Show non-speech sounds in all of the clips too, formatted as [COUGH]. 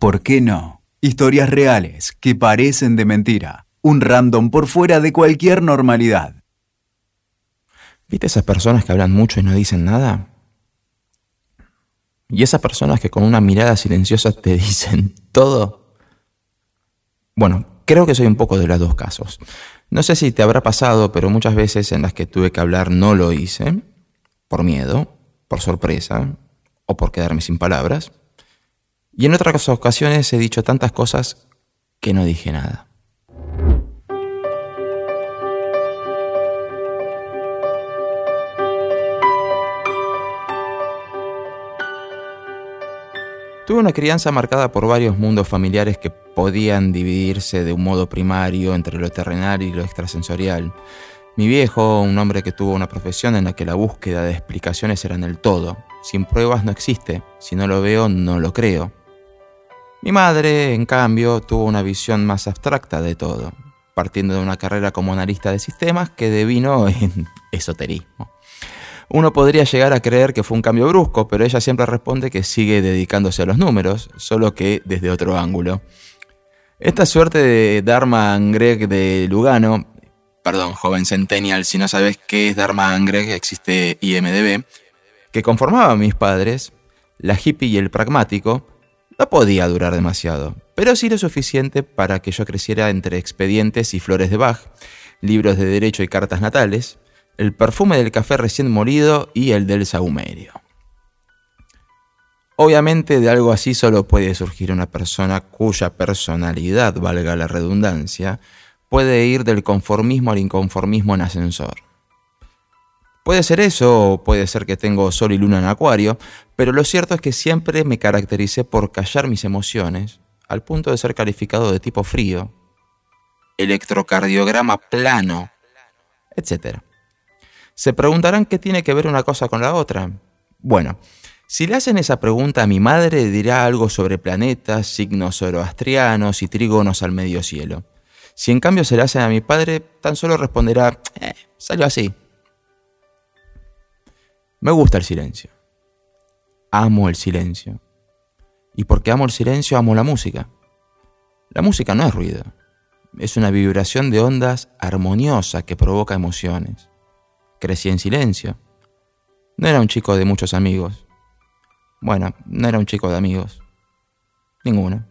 ¿Por qué no? Historias reales que parecen de mentira. Un random por fuera de cualquier normalidad. ¿Viste esas personas que hablan mucho y no dicen nada? ¿Y esas personas que con una mirada silenciosa te [LAUGHS] dicen todo? Bueno, creo que soy un poco de los dos casos. No sé si te habrá pasado, pero muchas veces en las que tuve que hablar no lo hice, por miedo, por sorpresa o por quedarme sin palabras. Y en otras ocasiones he dicho tantas cosas que no dije nada. Tuve una crianza marcada por varios mundos familiares que podían dividirse de un modo primario entre lo terrenal y lo extrasensorial. Mi viejo, un hombre que tuvo una profesión en la que la búsqueda de explicaciones era en el todo. Sin pruebas no existe, si no lo veo no lo creo. Mi madre, en cambio, tuvo una visión más abstracta de todo, partiendo de una carrera como analista de sistemas que devino [LAUGHS] en esoterismo. Uno podría llegar a creer que fue un cambio brusco, pero ella siempre responde que sigue dedicándose a los números, solo que desde otro ángulo. Esta suerte de Dharma Greg de Lugano, perdón, joven centennial, si no sabes qué es Dharma Greg, existe IMDB, que conformaba a mis padres, la hippie y el pragmático, no podía durar demasiado, pero sí lo suficiente para que yo creciera entre expedientes y flores de Bach, libros de derecho y cartas natales, el perfume del café recién molido y el del sahumerio. Obviamente de algo así solo puede surgir una persona cuya personalidad, valga la redundancia, puede ir del conformismo al inconformismo en ascensor. Puede ser eso o puede ser que tengo sol y luna en acuario, pero lo cierto es que siempre me caractericé por callar mis emociones, al punto de ser calificado de tipo frío, electrocardiograma plano, etc. Se preguntarán qué tiene que ver una cosa con la otra. Bueno, si le hacen esa pregunta a mi madre, dirá algo sobre planetas, signos zoroastrianos y trígonos al medio cielo. Si en cambio se la hacen a mi padre, tan solo responderá, eh, salió así. Me gusta el silencio. Amo el silencio. Y porque amo el silencio, amo la música. La música no es ruido. Es una vibración de ondas armoniosa que provoca emociones. Crecí en silencio. No era un chico de muchos amigos. Bueno, no era un chico de amigos. Ninguno.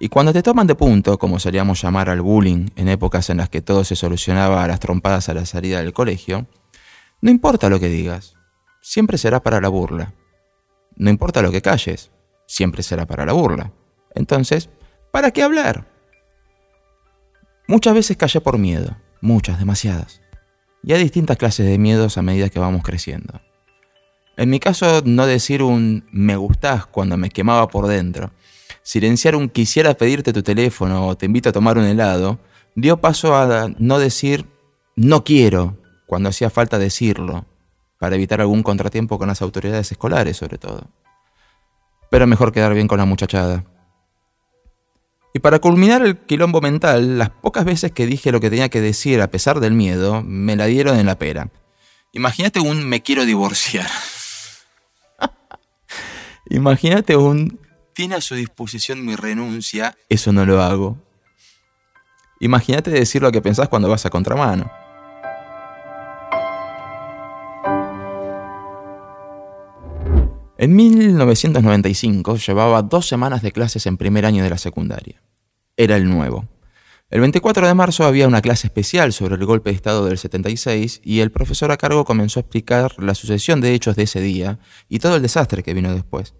Y cuando te toman de punto, como solíamos llamar al bullying en épocas en las que todo se solucionaba a las trompadas a la salida del colegio, no importa lo que digas, siempre será para la burla. No importa lo que calles, siempre será para la burla. Entonces, ¿para qué hablar? Muchas veces callé por miedo, muchas, demasiadas. Y hay distintas clases de miedos a medida que vamos creciendo. En mi caso, no decir un me gustás cuando me quemaba por dentro, silenciar un quisiera pedirte tu teléfono o te invito a tomar un helado, dio paso a no decir no quiero cuando hacía falta decirlo, para evitar algún contratiempo con las autoridades escolares sobre todo. Pero mejor quedar bien con la muchachada. Y para culminar el quilombo mental, las pocas veces que dije lo que tenía que decir a pesar del miedo, me la dieron en la pera. Imagínate un me quiero divorciar. [LAUGHS] Imagínate un tiene a su disposición mi renuncia, eso no lo hago. Imagínate decir lo que pensás cuando vas a contramano. En 1995 llevaba dos semanas de clases en primer año de la secundaria. Era el nuevo. El 24 de marzo había una clase especial sobre el golpe de Estado del 76 y el profesor a cargo comenzó a explicar la sucesión de hechos de ese día y todo el desastre que vino después.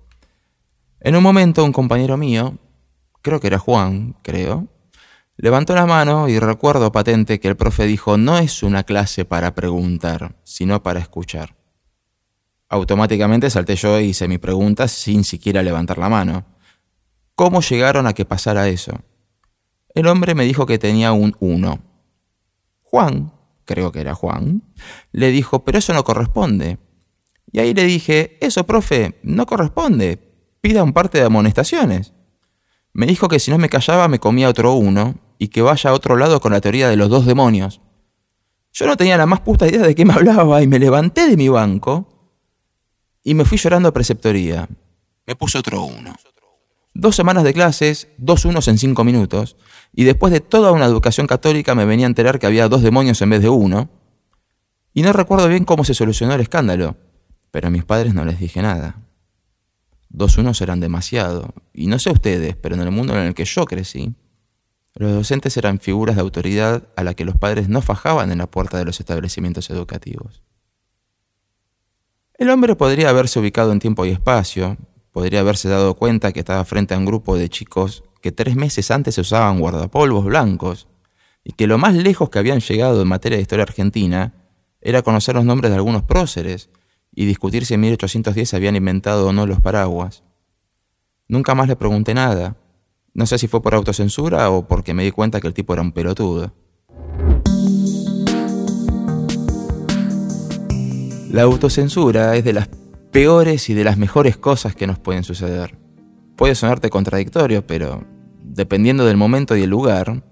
En un momento un compañero mío, creo que era Juan, creo, levantó la mano y recuerdo patente que el profe dijo no es una clase para preguntar, sino para escuchar. Automáticamente salté yo y hice mi pregunta sin siquiera levantar la mano. ¿Cómo llegaron a que pasara eso? El hombre me dijo que tenía un 1. Juan, creo que era Juan, le dijo, pero eso no corresponde. Y ahí le dije, eso, profe, no corresponde. Pida un parte de amonestaciones. Me dijo que si no me callaba me comía otro uno y que vaya a otro lado con la teoría de los dos demonios. Yo no tenía la más puta idea de qué me [LAUGHS] hablaba y me levanté de mi banco y me fui llorando a preceptoría. Me puso otro uno. Dos semanas de clases, dos unos en cinco minutos, y después de toda una educación católica me venía a enterar que había dos demonios en vez de uno. Y no recuerdo bien cómo se solucionó el escándalo, pero a mis padres no les dije nada. Dos unos eran demasiado, y no sé ustedes, pero en el mundo en el que yo crecí, los docentes eran figuras de autoridad a la que los padres no fajaban en la puerta de los establecimientos educativos. El hombre podría haberse ubicado en tiempo y espacio, podría haberse dado cuenta que estaba frente a un grupo de chicos que tres meses antes usaban guardapolvos blancos y que lo más lejos que habían llegado en materia de historia argentina era conocer los nombres de algunos próceres y discutir si en 1810 habían inventado o no los paraguas. Nunca más le pregunté nada, no sé si fue por autocensura o porque me di cuenta que el tipo era un pelotudo. La autocensura es de las peores y de las mejores cosas que nos pueden suceder. Puede sonarte contradictorio, pero dependiendo del momento y el lugar,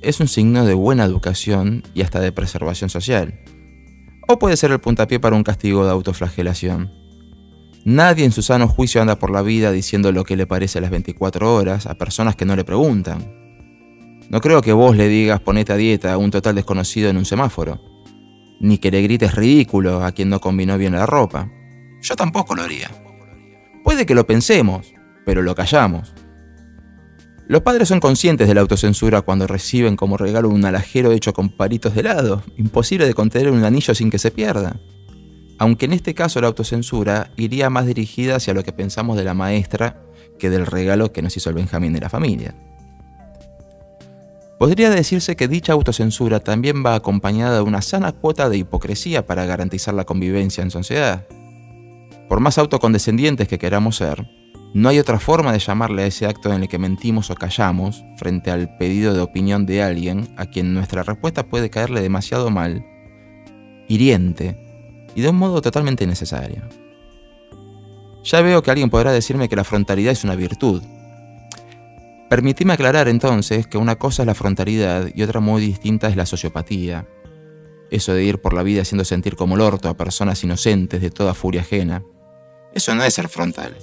es un signo de buena educación y hasta de preservación social. O puede ser el puntapié para un castigo de autoflagelación. Nadie en su sano juicio anda por la vida diciendo lo que le parece a las 24 horas a personas que no le preguntan. No creo que vos le digas ponete a dieta a un total desconocido en un semáforo, ni que le grites ridículo a quien no combinó bien la ropa. Yo tampoco lo haría. Puede que lo pensemos, pero lo callamos. Los padres son conscientes de la autocensura cuando reciben como regalo un alajero hecho con palitos de helado, imposible de contener un anillo sin que se pierda aunque en este caso la autocensura iría más dirigida hacia lo que pensamos de la maestra que del regalo que nos hizo el Benjamín de la familia. Podría decirse que dicha autocensura también va acompañada de una sana cuota de hipocresía para garantizar la convivencia en sociedad. Por más autocondescendientes que queramos ser, no hay otra forma de llamarle a ese acto en el que mentimos o callamos frente al pedido de opinión de alguien a quien nuestra respuesta puede caerle demasiado mal, hiriente y de un modo totalmente innecesario. Ya veo que alguien podrá decirme que la frontalidad es una virtud. Permitime aclarar entonces que una cosa es la frontalidad y otra muy distinta es la sociopatía. Eso de ir por la vida haciendo sentir como el orto a personas inocentes de toda furia ajena. Eso no es ser frontal.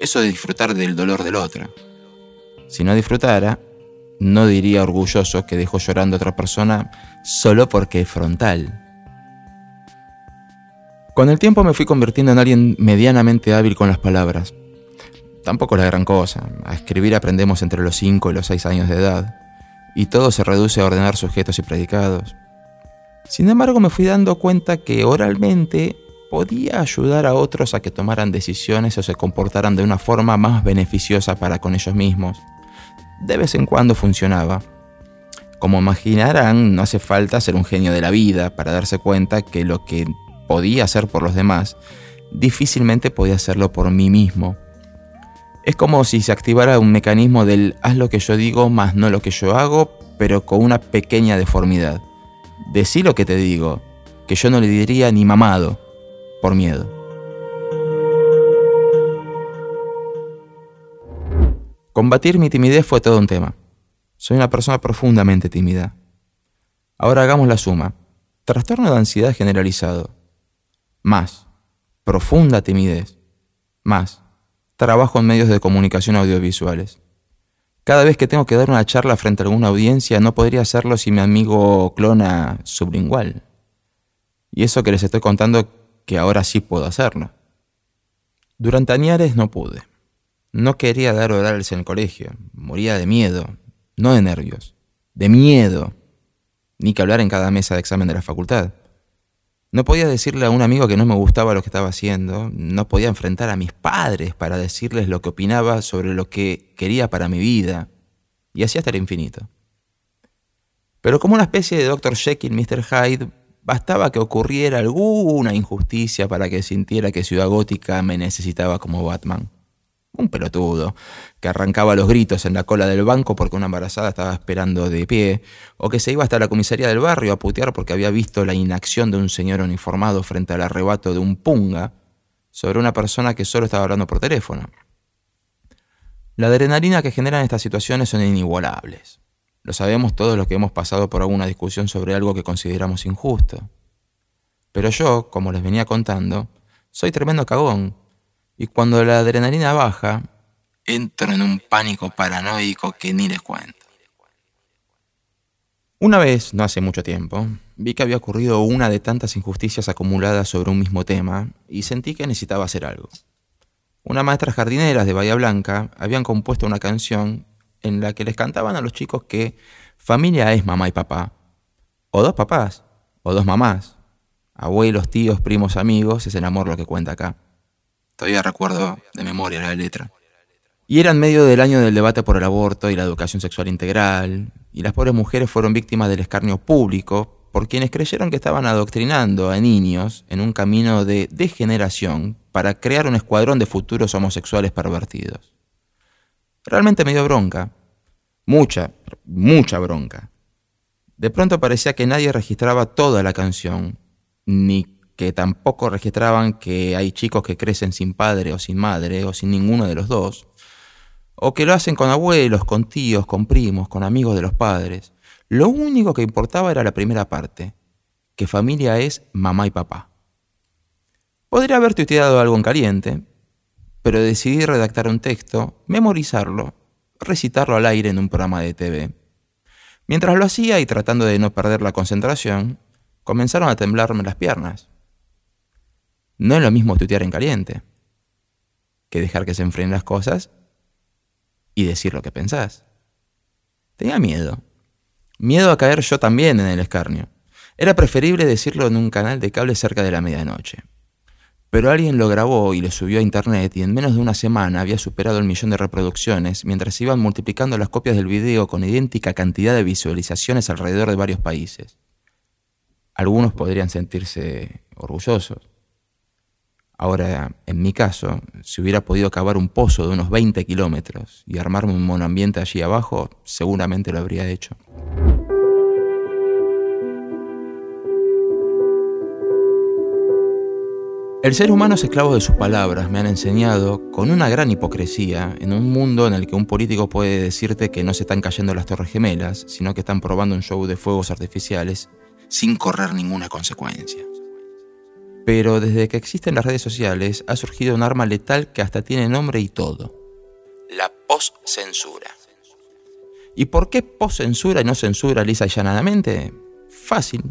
Eso de disfrutar del dolor del otro. Si no disfrutara, no diría orgulloso que dejó llorando a otra persona solo porque es frontal. Con el tiempo me fui convirtiendo en alguien medianamente hábil con las palabras. Tampoco es la gran cosa. A escribir aprendemos entre los 5 y los 6 años de edad, y todo se reduce a ordenar sujetos y predicados. Sin embargo, me fui dando cuenta que oralmente podía ayudar a otros a que tomaran decisiones o se comportaran de una forma más beneficiosa para con ellos mismos. De vez en cuando funcionaba. Como imaginarán, no hace falta ser un genio de la vida para darse cuenta que lo que podía hacer por los demás, difícilmente podía hacerlo por mí mismo. Es como si se activara un mecanismo del haz lo que yo digo más no lo que yo hago, pero con una pequeña deformidad. Decí lo que te digo, que yo no le diría ni mamado, por miedo. Combatir mi timidez fue todo un tema. Soy una persona profundamente tímida. Ahora hagamos la suma. Trastorno de ansiedad generalizado más profunda timidez, más trabajo en medios de comunicación audiovisuales. Cada vez que tengo que dar una charla frente a alguna audiencia, no podría hacerlo si mi amigo clona sublingual. Y eso que les estoy contando que ahora sí puedo hacerlo. Durante añares no pude. No quería dar orales en el colegio. Moría de miedo, no de nervios, de miedo. Ni que hablar en cada mesa de examen de la facultad. No podía decirle a un amigo que no me gustaba lo que estaba haciendo, no podía enfrentar a mis padres para decirles lo que opinaba sobre lo que quería para mi vida, y así hasta el infinito. Pero como una especie de Dr. Jekyll, Mr. Hyde, bastaba que ocurriera alguna injusticia para que sintiera que Ciudad Gótica me necesitaba como Batman un pelotudo, que arrancaba los gritos en la cola del banco porque una embarazada estaba esperando de pie, o que se iba hasta la comisaría del barrio a putear porque había visto la inacción de un señor uniformado frente al arrebato de un punga sobre una persona que solo estaba hablando por teléfono. La adrenalina que generan estas situaciones son inigualables. Lo sabemos todos los que hemos pasado por alguna discusión sobre algo que consideramos injusto. Pero yo, como les venía contando, soy tremendo cagón y cuando la adrenalina baja, entro en un pánico paranoico que ni les cuento. Una vez, no hace mucho tiempo, vi que había ocurrido una de tantas injusticias acumuladas sobre un mismo tema y sentí que necesitaba hacer algo. Unas maestras jardineras de Bahía Blanca habían compuesto una canción en la que les cantaban a los chicos que familia es mamá y papá, o dos papás, o dos mamás, abuelos, tíos, primos, amigos, es el amor lo que cuenta acá. Todavía recuerdo de memoria la letra. Y era en medio del año del debate por el aborto y la educación sexual integral, y las pobres mujeres fueron víctimas del escarnio público por quienes creyeron que estaban adoctrinando a niños en un camino de degeneración para crear un escuadrón de futuros homosexuales pervertidos. Realmente me dio bronca, mucha, mucha bronca. De pronto parecía que nadie registraba toda la canción, ni que tampoco registraban que hay chicos que crecen sin padre o sin madre o sin ninguno de los dos, o que lo hacen con abuelos, con tíos, con primos, con amigos de los padres. Lo único que importaba era la primera parte, que familia es mamá y papá. Podría haber tuiteado algo en caliente, pero decidí redactar un texto, memorizarlo, recitarlo al aire en un programa de TV. Mientras lo hacía y tratando de no perder la concentración, comenzaron a temblarme las piernas. No es lo mismo tuitear en caliente que dejar que se enfrenen las cosas y decir lo que pensás. Tenía miedo. Miedo a caer yo también en el escarnio. Era preferible decirlo en un canal de cable cerca de la medianoche. Pero alguien lo grabó y lo subió a internet y en menos de una semana había superado el millón de reproducciones mientras iban multiplicando las copias del video con idéntica cantidad de visualizaciones alrededor de varios países. Algunos podrían sentirse orgullosos. Ahora, en mi caso, si hubiera podido cavar un pozo de unos 20 kilómetros y armarme un monoambiente allí abajo, seguramente lo habría hecho. El ser humano es esclavo de sus palabras, me han enseñado, con una gran hipocresía, en un mundo en el que un político puede decirte que no se están cayendo las torres gemelas, sino que están probando un show de fuegos artificiales, sin correr ninguna consecuencia. Pero desde que existen las redes sociales ha surgido un arma letal que hasta tiene nombre y todo. La post-censura. ¿Y por qué post-censura y no censura lisa y llanadamente? Fácil,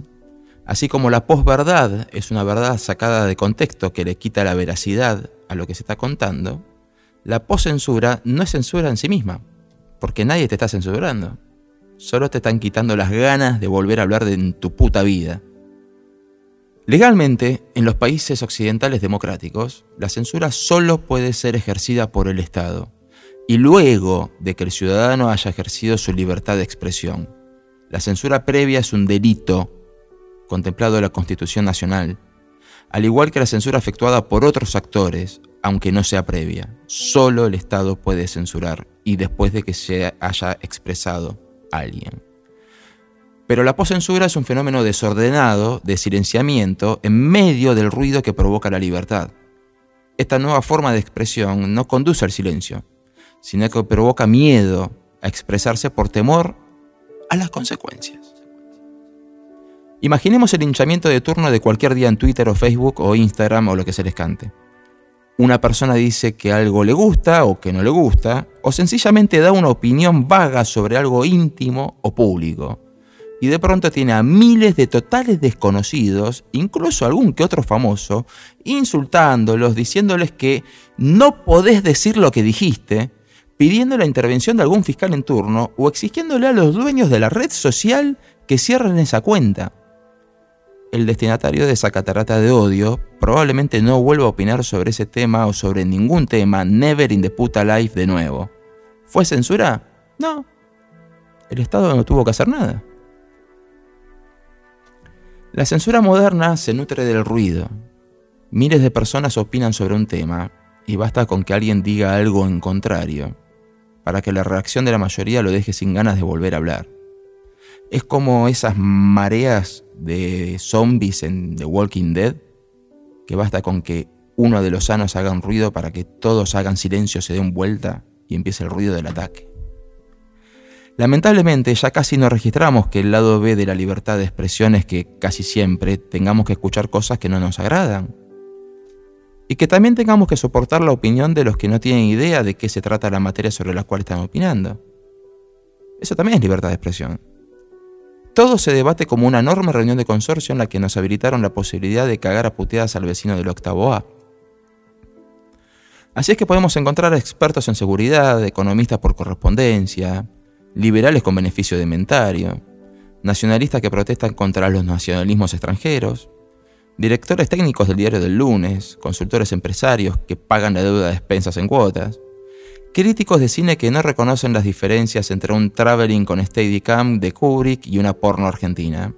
Así como la posverdad es una verdad sacada de contexto que le quita la veracidad a lo que se está contando, la poscensura no es censura en sí misma, porque nadie te está censurando. Solo te están quitando las ganas de volver a hablar de tu puta vida. Legalmente, en los países occidentales democráticos, la censura solo puede ser ejercida por el Estado, y luego de que el ciudadano haya ejercido su libertad de expresión. La censura previa es un delito contemplado en la Constitución Nacional, al igual que la censura efectuada por otros actores, aunque no sea previa. Solo el Estado puede censurar y después de que se haya expresado alguien. Pero la poscensura es un fenómeno desordenado de silenciamiento en medio del ruido que provoca la libertad. Esta nueva forma de expresión no conduce al silencio, sino que provoca miedo a expresarse por temor a las consecuencias. Imaginemos el hinchamiento de turno de cualquier día en Twitter o Facebook o Instagram o lo que se les cante. Una persona dice que algo le gusta o que no le gusta, o sencillamente da una opinión vaga sobre algo íntimo o público. Y de pronto tiene a miles de totales desconocidos, incluso algún que otro famoso, insultándolos, diciéndoles que no podés decir lo que dijiste, pidiendo la intervención de algún fiscal en turno o exigiéndole a los dueños de la red social que cierren esa cuenta el destinatario de esa catarata de odio probablemente no vuelva a opinar sobre ese tema o sobre ningún tema, never in the puta life de nuevo. ¿Fue censura? No. El Estado no tuvo que hacer nada. La censura moderna se nutre del ruido. Miles de personas opinan sobre un tema y basta con que alguien diga algo en contrario para que la reacción de la mayoría lo deje sin ganas de volver a hablar. Es como esas mareas de zombies en The Walking Dead, que basta con que uno de los sanos haga un ruido para que todos hagan silencio, se den vuelta y empiece el ruido del ataque. Lamentablemente ya casi no registramos que el lado B de la libertad de expresión es que casi siempre tengamos que escuchar cosas que no nos agradan. y que también tengamos que soportar la opinión de los que no tienen idea de qué se trata la materia sobre la cual están opinando. Eso también es libertad de expresión. Todo se debate como una enorme reunión de consorcio en la que nos habilitaron la posibilidad de cagar a puteadas al vecino del octavo A. Así es que podemos encontrar expertos en seguridad, economistas por correspondencia, liberales con beneficio de inventario, nacionalistas que protestan contra los nacionalismos extranjeros, directores técnicos del diario del lunes, consultores empresarios que pagan la deuda de expensas en cuotas, críticos de cine que no reconocen las diferencias entre un traveling con Steadicam de Kubrick y una porno argentina,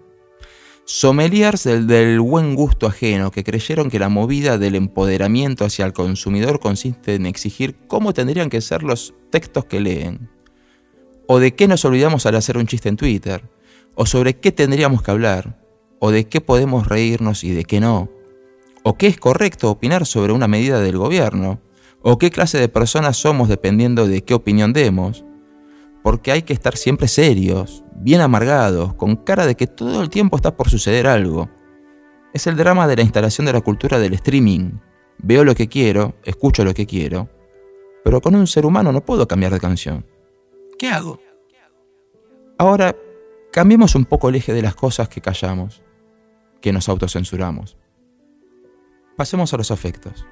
sommeliers del, del buen gusto ajeno que creyeron que la movida del empoderamiento hacia el consumidor consiste en exigir cómo tendrían que ser los textos que leen, o de qué nos olvidamos al hacer un chiste en Twitter, o sobre qué tendríamos que hablar, o de qué podemos reírnos y de qué no, o qué es correcto opinar sobre una medida del gobierno, o qué clase de personas somos dependiendo de qué opinión demos, porque hay que estar siempre serios, bien amargados, con cara de que todo el tiempo está por suceder algo. Es el drama de la instalación de la cultura del streaming. Veo lo que quiero, escucho lo que quiero, pero con un ser humano no puedo cambiar de canción. ¿Qué hago? Ahora, cambiemos un poco el eje de las cosas que callamos, que nos autocensuramos. Pasemos a los afectos.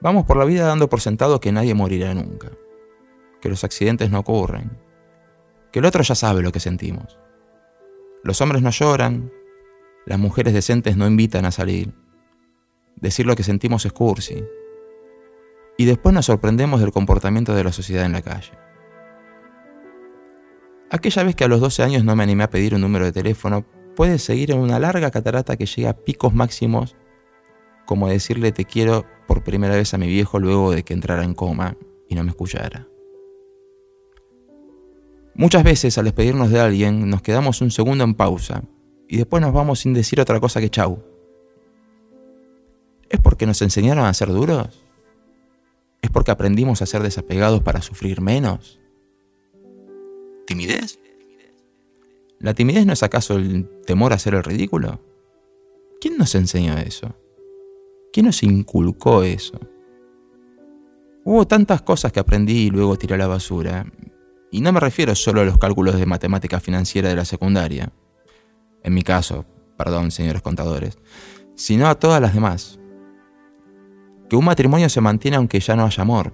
Vamos por la vida dando por sentado que nadie morirá nunca, que los accidentes no ocurren, que el otro ya sabe lo que sentimos. Los hombres no lloran, las mujeres decentes no invitan a salir. Decir lo que sentimos es cursi. Y después nos sorprendemos del comportamiento de la sociedad en la calle. Aquella vez que a los 12 años no me animé a pedir un número de teléfono, puede seguir en una larga catarata que llega a picos máximos, como decirle te quiero por primera vez a mi viejo luego de que entrara en coma y no me escuchara. Muchas veces al despedirnos de alguien nos quedamos un segundo en pausa y después nos vamos sin decir otra cosa que chau. ¿Es porque nos enseñaron a ser duros? ¿Es porque aprendimos a ser desapegados para sufrir menos? ¿Timidez? ¿La timidez no es acaso el temor a hacer el ridículo? ¿Quién nos enseñó eso? ¿Quién nos inculcó eso? Hubo tantas cosas que aprendí y luego tiré a la basura. Y no me refiero solo a los cálculos de matemática financiera de la secundaria. En mi caso, perdón, señores contadores, sino a todas las demás. Que un matrimonio se mantiene aunque ya no haya amor.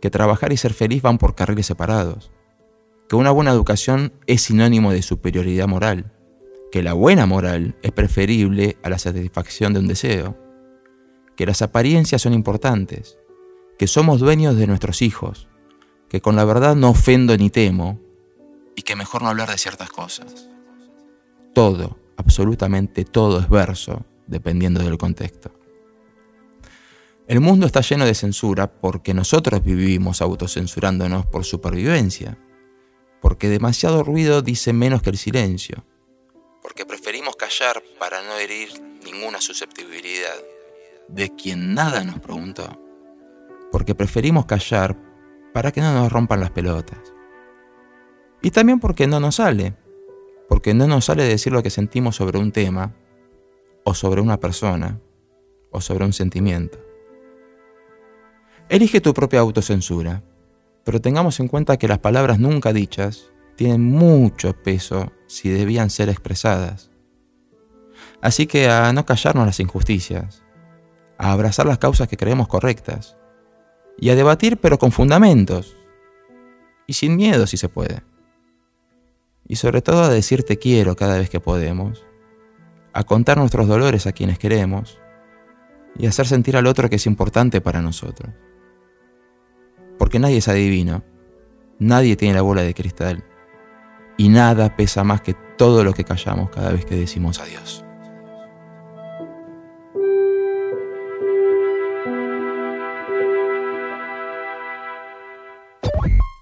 Que trabajar y ser feliz van por carriles separados. Que una buena educación es sinónimo de superioridad moral. Que la buena moral es preferible a la satisfacción de un deseo que las apariencias son importantes, que somos dueños de nuestros hijos, que con la verdad no ofendo ni temo, y que mejor no hablar de ciertas cosas. Todo, absolutamente todo es verso, dependiendo del contexto. El mundo está lleno de censura porque nosotros vivimos autocensurándonos por supervivencia, porque demasiado ruido dice menos que el silencio, porque preferimos callar para no herir ninguna susceptibilidad de quien nada nos preguntó, porque preferimos callar para que no nos rompan las pelotas. Y también porque no nos sale, porque no nos sale decir lo que sentimos sobre un tema, o sobre una persona, o sobre un sentimiento. Elige tu propia autocensura, pero tengamos en cuenta que las palabras nunca dichas tienen mucho peso si debían ser expresadas. Así que a no callarnos las injusticias, a abrazar las causas que creemos correctas y a debatir pero con fundamentos y sin miedo si se puede. Y sobre todo a decir te quiero cada vez que podemos, a contar nuestros dolores a quienes queremos y hacer sentir al otro que es importante para nosotros. Porque nadie es adivino, nadie tiene la bola de cristal y nada pesa más que todo lo que callamos cada vez que decimos adiós.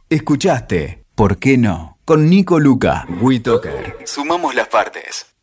Escuchaste ¿Por qué no? Con Nico Luca, WeToker. Sumamos las partes.